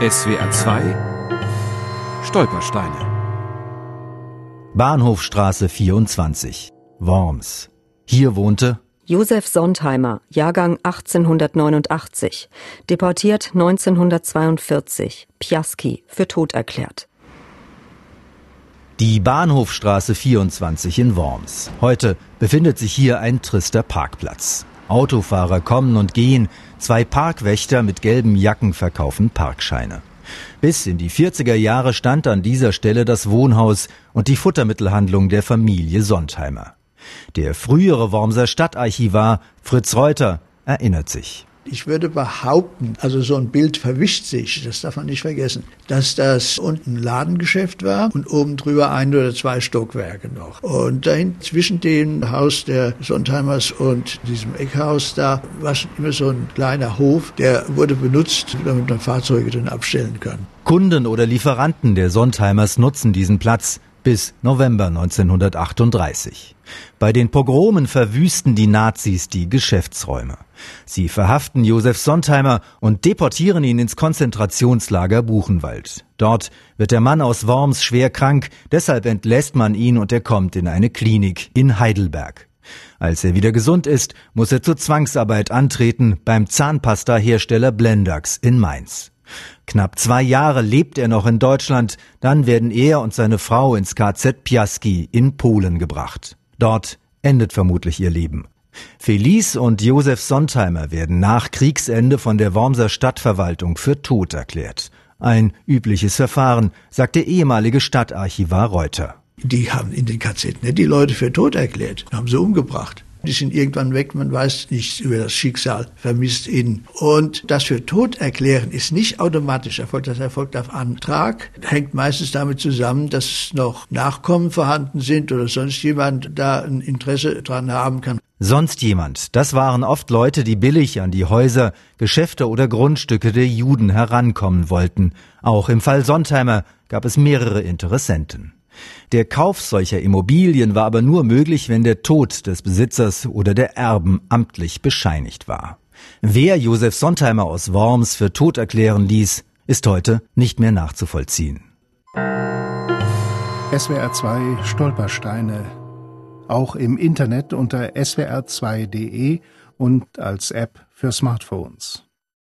SWR 2 Stolpersteine Bahnhofstraße 24 Worms. Hier wohnte Josef Sontheimer, Jahrgang 1889, deportiert 1942, Piaski, für tot erklärt. Die Bahnhofstraße 24 in Worms. Heute befindet sich hier ein trister Parkplatz. Autofahrer kommen und gehen, zwei Parkwächter mit gelben Jacken verkaufen Parkscheine. Bis in die 40er Jahre stand an dieser Stelle das Wohnhaus und die Futtermittelhandlung der Familie Sontheimer. Der frühere Wormser Stadtarchivar Fritz Reuter erinnert sich. Ich würde behaupten, also so ein Bild verwischt sich, das darf man nicht vergessen, dass das unten ein Ladengeschäft war und oben drüber ein oder zwei Stockwerke noch. Und dahin zwischen dem Haus der Sondheimers und diesem Eckhaus da war schon immer so ein kleiner Hof, der wurde benutzt, damit man Fahrzeuge dann abstellen kann. Kunden oder Lieferanten der Sondheimers nutzen diesen Platz bis November 1938. Bei den Pogromen verwüsten die Nazis die Geschäftsräume. Sie verhaften Josef Sontheimer und deportieren ihn ins Konzentrationslager Buchenwald. Dort wird der Mann aus Worms schwer krank, deshalb entlässt man ihn und er kommt in eine Klinik in Heidelberg. Als er wieder gesund ist, muss er zur Zwangsarbeit antreten beim Zahnpasta-Hersteller Blendax in Mainz. Knapp zwei Jahre lebt er noch in Deutschland, dann werden er und seine Frau ins KZ Piaski in Polen gebracht. Dort endet vermutlich ihr Leben. Felice und Josef Sontheimer werden nach Kriegsende von der Wormser Stadtverwaltung für tot erklärt. Ein übliches Verfahren, sagt der ehemalige Stadtarchivar Reuter. Die haben in den KZ nicht die Leute für tot erklärt, haben sie umgebracht. Die sind irgendwann weg, man weiß nichts über das Schicksal, vermisst ihn. Und das für tot erklären ist nicht automatisch erfolgt, das erfolgt auf Antrag, hängt meistens damit zusammen, dass noch Nachkommen vorhanden sind oder sonst jemand da ein Interesse dran haben kann. Sonst jemand, das waren oft Leute, die billig an die Häuser, Geschäfte oder Grundstücke der Juden herankommen wollten. Auch im Fall Sontheimer gab es mehrere Interessenten. Der Kauf solcher Immobilien war aber nur möglich, wenn der Tod des Besitzers oder der Erben amtlich bescheinigt war. Wer Josef Sontheimer aus Worms für tot erklären ließ, ist heute nicht mehr nachzuvollziehen. SWR 2 Stolpersteine. Auch im Internet unter swr2.de und als App für Smartphones.